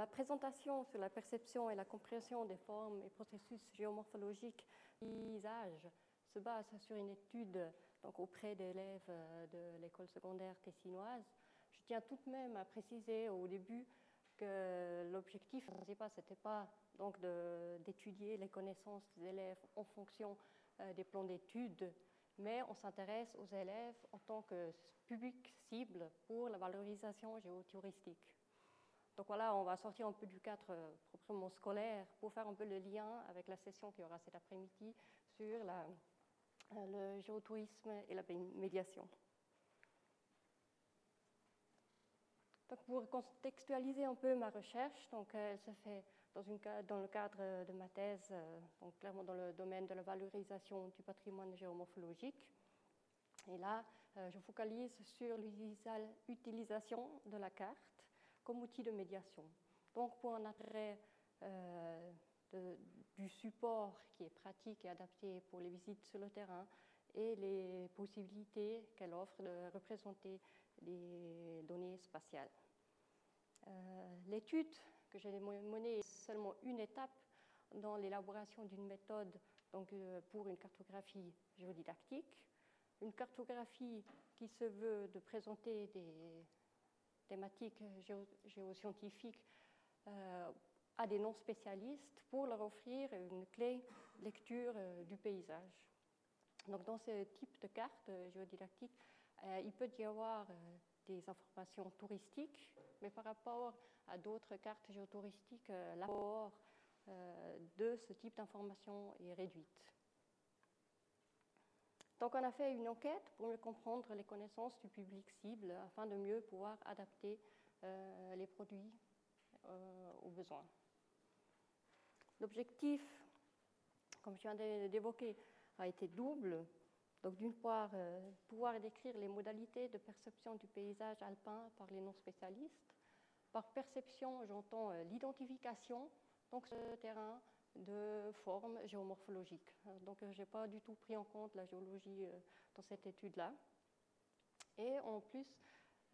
ma présentation sur la perception et la compréhension des formes et processus géomorphologiques paysage se base sur une étude donc, auprès d'élèves euh, de l'école secondaire tessinoise. Je tiens tout de même à préciser au début que l'objectif principal, ce n'était pas donc d'étudier les connaissances des élèves en fonction euh, des plans d'études, mais on s'intéresse aux élèves en tant que public cible pour la valorisation géotouristique. Donc voilà, on va sortir un peu du cadre euh, proprement scolaire pour faire un peu le lien avec la session qui aura cet après-midi sur euh, le géotourisme et la médiation. Donc pour contextualiser un peu ma recherche, donc elle se fait dans, dans, le cadre de ma thèse, euh, donc clairement dans le domaine de la valorisation du patrimoine géomorphologique. Et là, je focalise sur l'utilisation de la carte comme outil de médiation. Donc pour un attrait euh, du support qui est pratique et adapté pour les visites sur le terrain et les possibilités qu'elle offre de représenter des données spatiales. Euh, l'étude que j'ai menée est seulement une étape dans l'élaboration d'une méthode donc, euh, pour une cartographie géodidactique, une cartographie qui se veut de présenter des thématiques géoscientifiques euh, à des non-spécialistes pour leur offrir une clé lecture euh, du paysage. Donc, dans ce type de carte euh, géodidactique, il peut y avoir des informations touristiques, mais par rapport à d'autres cartes géotouristiques, l'apport de ce type d'information est réduite. Donc on a fait une enquête pour mieux comprendre les connaissances du public cible afin de mieux pouvoir adapter euh, les produits euh, aux besoins. L'objectif, comme je viens d'évoquer, a été double. Donc d'une part, euh, pouvoir décrire les modalités de perception du paysage alpin par les non-spécialistes. Par perception, j'entends l'identification, donc ce terrain, de formes géomorphologiques. Donc, euh, je n'ai pas du tout pris en compte la géologie euh, dans cette étude-là. Et en plus,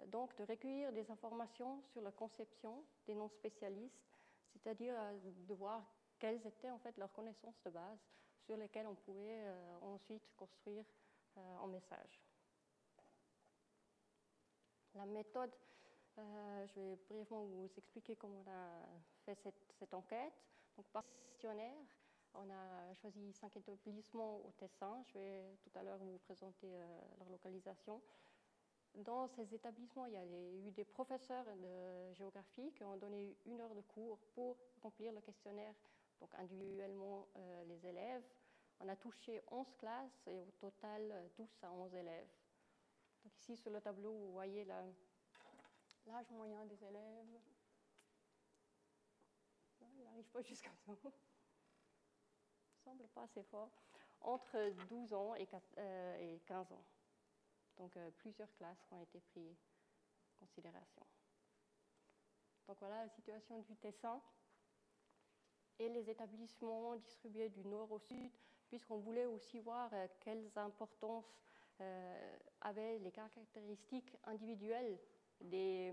donc, de recueillir des informations sur la conception des non-spécialistes, c'est-à-dire euh, de voir quelles étaient en fait leurs connaissances de base sur lesquelles on pouvait ensuite construire un message. La méthode je vais brièvement vous expliquer comment on a fait cette, enquête. Donc, par questionnaire, on a choisi cinq établissements au Tessin. Je vais tout à l'heure vous présenter euh, leur localisation. Dans ces établissements, il y a eu des professeurs de géographie qui ont donné une heure de cours pour remplir le questionnaire, donc individuellement euh, les élèves. On a touché 11 classes et au total 12 à 11 élèves. Donc ici sur le tableau, vous voyez l'âge moyen des élèves. N'arrive pas jusqu'à. Il semble pas assez fort. Entre 12 ans et 15 euh, ans. Donc euh, plusieurs classes ont été prises en considération. Donc voilà la situation du Tessin et les établissements distribués du nord au sud, puisqu'on voulait aussi voir euh, quelles importances avaient les caractéristiques individuelles des,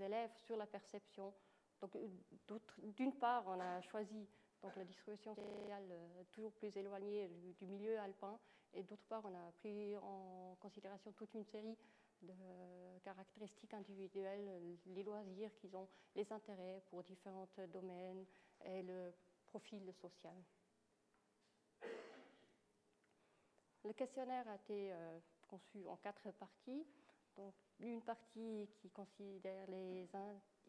élèves sur la perception. Donc, d'une part, on a choisi donc, la distribution sociale euh, toujours plus éloignée du, milieu alpin, et d'autre part, on a pris en considération toute une série de caractéristiques individuelles, les loisirs qu'ils ont, les intérêts pour différents domaines et le profil social. Le questionnaire a été euh, conçu en quatre parties. Donc, une partie qui considère les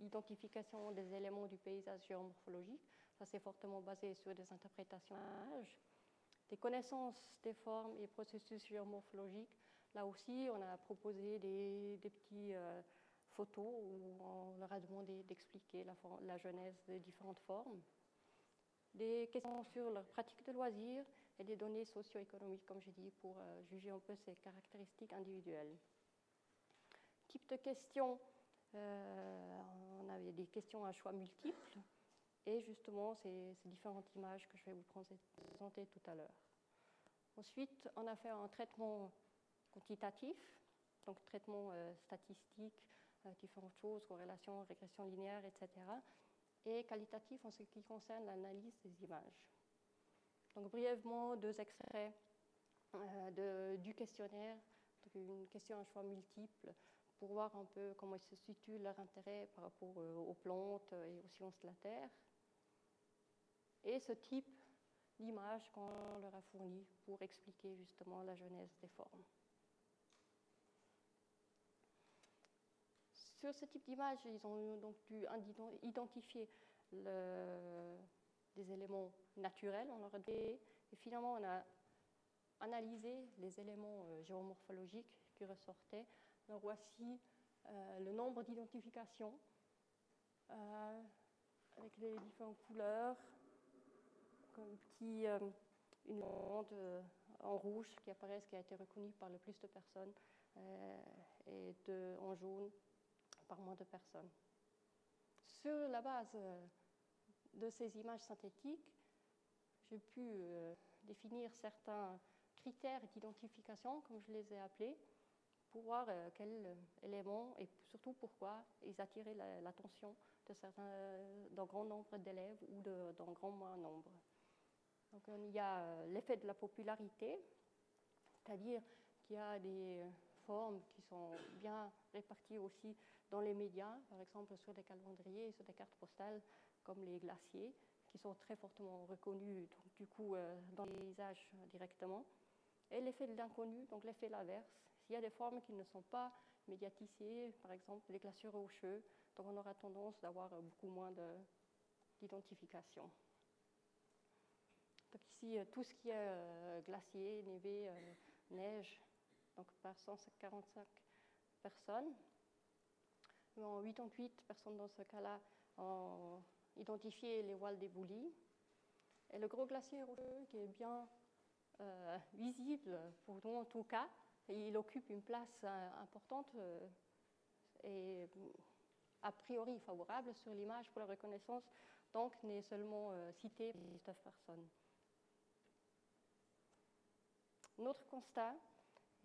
identifications des éléments du paysage géomorphologique. Ça, c'est fortement basé sur des interprétations des connaissances des formes et processus géomorphologiques. Là aussi, on a proposé des, des petites euh, photos où on leur a demandé d'expliquer la, genèse des différentes formes. Des questions sur leur pratique de loisirs et des données socio-économiques, comme j'ai dit, pour euh, juger un peu ces caractéristiques individuelles type de questions, on avait des questions à choix multiples et justement ces, différentes images que je vais vous présenter tout à l'heure. Ensuite, on a fait un traitement quantitatif, donc traitement euh, statistique, euh, différentes choses, corrélation, régression linéaire, etc. et qualitatif en ce qui concerne l'analyse des images. Donc brièvement, deux extraits euh, du questionnaire, une question à choix multiple, pour voir un peu comment se situe leur intérêt par rapport euh, aux plantes et aux sciences de la Terre. Et ce type d'image qu'on leur a fourni pour expliquer justement la genèse des formes. Sur ce type d'image, ils ont donc dû identifier des éléments naturels, on leur a et finalement on a analysé les éléments euh, géomorphologiques qui ressortaient. Voici euh, le nombre d'identifications euh, avec les différentes couleurs, comme petit, une bande en rouge qui apparaît, qui a été reconnue par le plus de personnes, et en jaune par moins de personnes. Sur la base de ces images synthétiques, j'ai pu euh, définir certains critères d'identification, comme je les ai appelés, pour voir euh, quels éléments et surtout pourquoi ils attiraient l'attention d'un grand nombre d'élèves ou d'un grand moins nombre. Donc, il y a euh, l'effet de la popularité, c'est-à-dire qu'il y a des formes qui sont bien réparties aussi dans les médias, par exemple sur des calendriers, sur des cartes postales, comme les glaciers, qui sont très fortement reconnus du coup euh, dans les paysages directement. Et l'effet de l'inconnu, donc l'effet l'inverse. S'il y a des formes qui ne sont pas médiatisées, par exemple les glaciers rocheux, donc on aura tendance d'avoir beaucoup moins d'identification. Donc ici, euh, tout ce qui est euh, glacier, névé, neige, donc par 145 personnes. En 88 personnes dans ce cas-là ont identifier les voiles d'éboulis. Et le gros glacier rocheux qui est bien euh, visible pour nous en tout cas, il occupe une place euh, importante euh, et a priori favorable sur l'image pour la reconnaissance, donc n'est seulement cité par 19 personnes. Notre constat,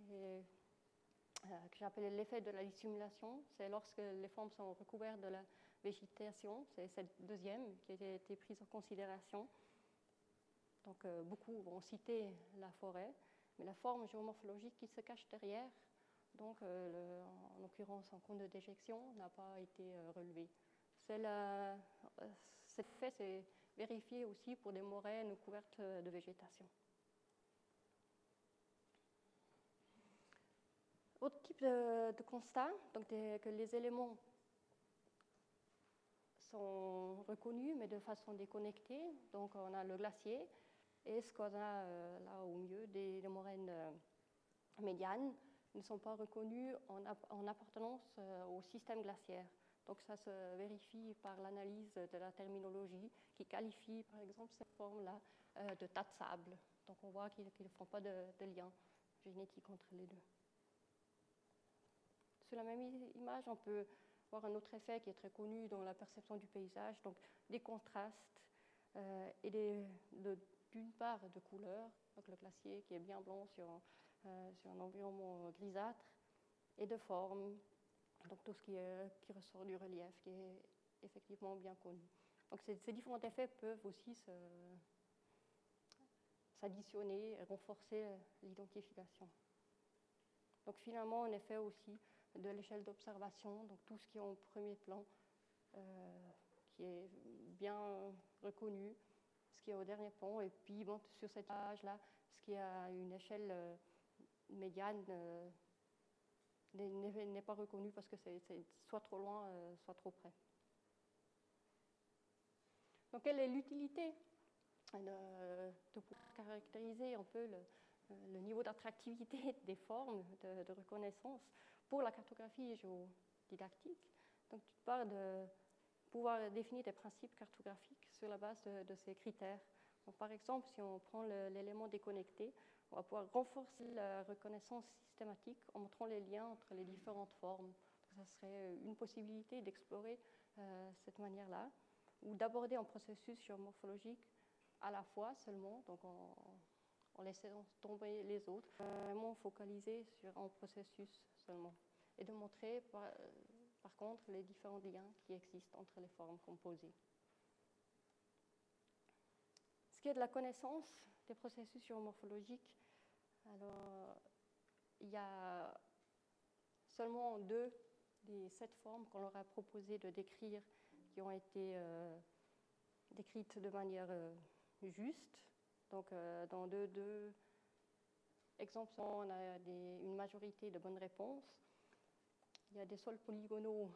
que j'appelle l'effet de la dissimulation, c'est lorsque les formes sont recouvertes de la végétation, c'est cette deuxième qui a été prise en considération. Donc euh, beaucoup vont citer la forêt, mais la forme géomorphologique qui se cache derrière, donc euh, en l'occurrence en compte de déjection, n'a pas été euh, relevé. cet fait s'est vérifié aussi pour des moraines couvertes de végétation. Autre type de, constat, donc que les éléments sont reconnus, mais de façon déconnectée. Donc on a le glacier et ce qu'on a euh, là au milieu, des, moraines euh, médianes, ne sont pas reconnus en, appartenance euh, au système glaciaire. Donc ça se vérifie par l'analyse de la terminologie qui qualifie par exemple cette forme-là de tas de sable. Donc on voit qu'ils ne font pas de, lien génétique entre les deux. Sur la même image, on peut voir un autre effet qui est très connu dans la perception du paysage, donc des contrastes euh, et d'une part de couleurs, donc le glacier qui est bien blanc sur, euh, sur un environnement grisâtre, et de formes, donc tout ce qui, qui, ressort du relief, qui est effectivement bien connu. Donc ces, différents effets peuvent aussi s'additionner et renforcer l'identification. Donc finalement, un effet aussi de l'échelle d'observation, donc tout ce qui est en premier plan, euh, qui est bien reconnu, ce qui est au dernier plan, et puis sur cette page-là, ce qui a une échelle euh, médiane euh, n'est pas reconnu parce que c'est soit trop loin, soit trop près. Donc quelle est l'utilité de pouvoir caractériser un peu le, niveau d'attractivité des formes de, de, reconnaissance pour la cartographie géodidactique? Donc, tu parles de pouvoir définir des principes cartographiques sur la base de, ces critères. Donc, par exemple, si on prend l'élément déconnecté, on va pouvoir renforcer la reconnaissance systématique en montrant les liens entre les différentes formes. ça serait une possibilité d'explorer euh, cette manière-là, ou d'aborder un processus géomorphologique à la fois seulement, donc en, laissant tomber les autres, vraiment focaliser sur un processus seulement, et de montrer contre les différents liens qui existent entre les formes composées. ce qui est de la connaissance des processus géomorphologiques, alors il y a seulement deux des sept formes qu'on leur a proposé de décrire qui ont été euh, décrites de manière euh, juste. Donc, euh, dans deux, deux, exemples, on a une majorité de bonnes réponses. Il y a des sols polygonaux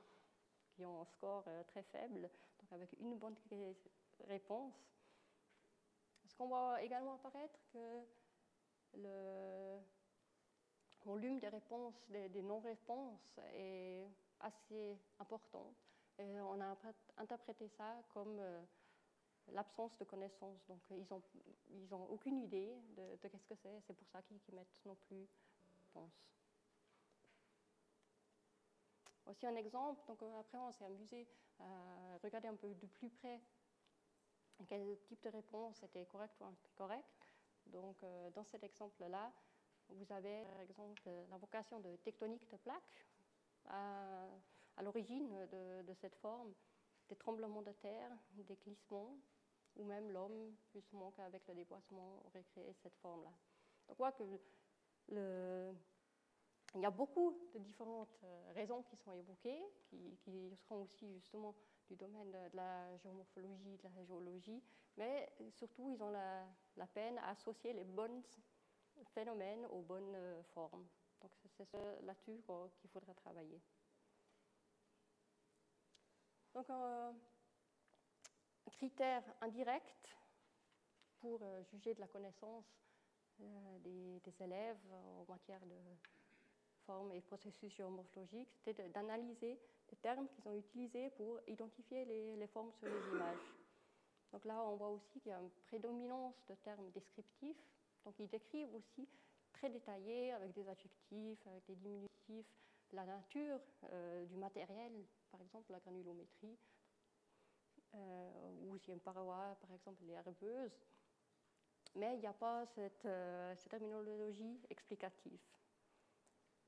qui ont un score très faible, donc avec une bonne réponse. Ce qu'on voit également apparaître que le volume des réponses, des, non-réponses est assez important. On a interprété ça comme euh, l'absence de connaissances. Donc ils n'ont ils ont aucune idée de, qu'est-ce que c'est. C'est pour ça qu'ils ne mettent non plus réponse. Aussi un exemple, donc euh, après on s'est amusé à regarder un peu de plus près quel type de réponse était correct ou incorrect. Donc euh, dans cet exemple-là, vous avez par exemple l'invocation de tectonique de plaques à, l'origine de, cette forme, des tremblements de terre, des glissements, ou même l'homme, justement, qu'avec le déboisement aurait créé cette forme-là. Donc on que le, il y a beaucoup de différentes euh, raisons qui sont évoquées, qui, seront aussi justement du domaine de, la géomorphologie, de la géologie, mais surtout ils ont la, peine à associer les bons phénomènes aux bonnes euh, formes. Donc c'est là-dessus qu'il faudra travailler. Donc un critère indirect pour euh, juger de la connaissance des, élèves en matière de formes et processus géomorphologiques, c'était d'analyser les termes qu'ils ont utilisés pour identifier les, formes sur les images. Donc là, on voit aussi qu'il y a une prédominance de termes descriptifs. Donc ils décrivent aussi très détaillés, avec des adjectifs, avec des diminutifs, la nature euh, du matériel, par exemple la granulométrie, euh, ou a une paroi, par exemple les herbeuses. Mais il n'y a pas cette, euh, cette terminologie explicative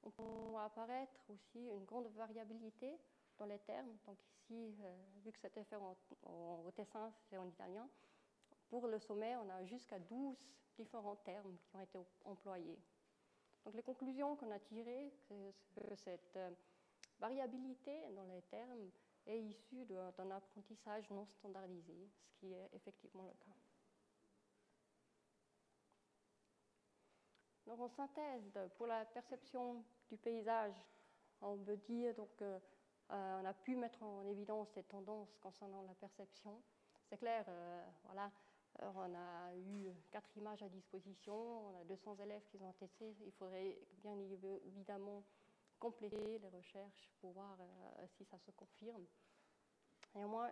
on peut apparaître aussi une grande variabilité dans les termes. Donc ici, euh, vu que c'était fait en, en, tessin, c'est en italien, pour le sommet, on a jusqu'à 12 différents termes qui ont été employés. Donc les conclusions qu'on a tirées, c'est que cette euh, variabilité dans les termes est issue d'un apprentissage non standardisé, ce qui est effectivement le cas. En synthèse, pour la perception du paysage, on peut dire donc euh, euh, on a pu mettre en évidence des tendances concernant la perception. C'est clair, euh, voilà, on a eu quatre images à disposition, on a 200 élèves qui ont testé. Il faudrait bien évidemment compléter les recherches pour voir si ça se confirme. Néanmoins,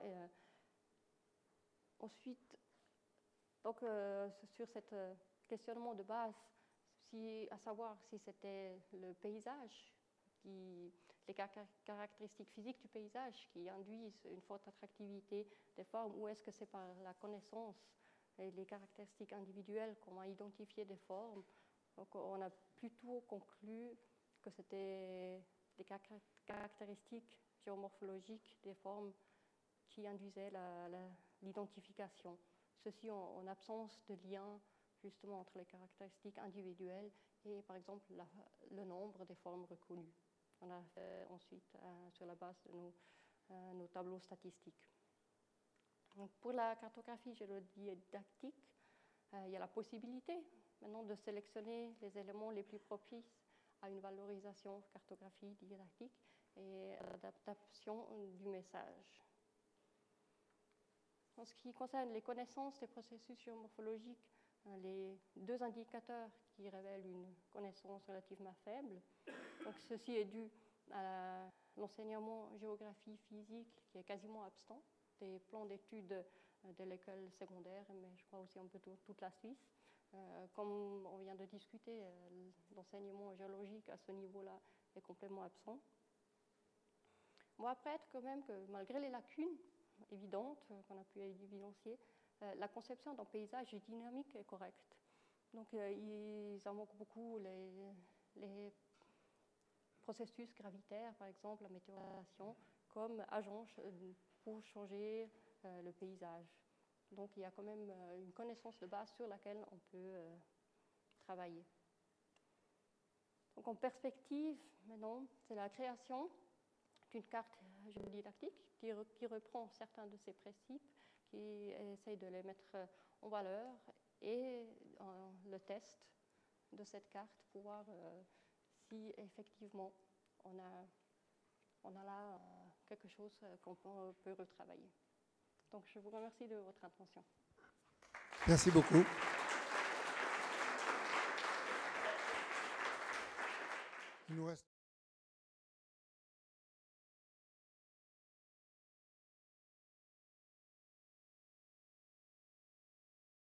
ensuite, donc sur ce questionnement de base, à savoir si c'était le paysage, qui, les caractéristiques physiques du paysage qui induisent une forte attractivité des formes, ou est-ce que c'est par la connaissance et les caractéristiques individuelles qu'on a identifié des formes. Donc on a plutôt conclu que c'était des caractéristiques géomorphologiques des formes qui induisaient l'identification. Ceci en, absence de lien justement entre les caractéristiques individuelles et par exemple le nombre des formes reconnues. On a fait ensuite euh, sur la base de nos, euh, nos tableaux statistiques. Pour la cartographie géodidactique, euh, il y a la possibilité maintenant de sélectionner les éléments les plus propices à une valorisation cartographie didactique et l'adaptation du message. En ce qui concerne les connaissances des processus géomorphologiques, les deux indicateurs qui révèlent une connaissance relativement faible. Ceci est dû à l'enseignement géographie physique qui est quasiment absent des plans d'études euh, de l'école secondaire, mais je crois aussi un peu toute la Suisse. Euh, comme on vient de discuter, euh, l'enseignement géologique à ce niveau-là est complètement absent. Moi, après, quand même que malgré les lacunes évidentes qu'on a pu évidencier, euh, la conception d'un paysage dynamique est correcte. Donc, euh, ils invoquent beaucoup les, processus gravitaires, par exemple la météorisation, comme agent pour changer euh, le paysage. Donc il y a quand même une connaissance de base sur laquelle on peut travailler. Donc en perspective, maintenant, c'est la création d'une carte géodidactique qui reprend certains de ces principes, qui essaye de les mettre en valeur et le test de cette carte pour voir euh, si effectivement on a, on a là euh, quelque chose euh, qu'on peut retravailler. Donc je vous remercie de votre attention. Merci beaucoup.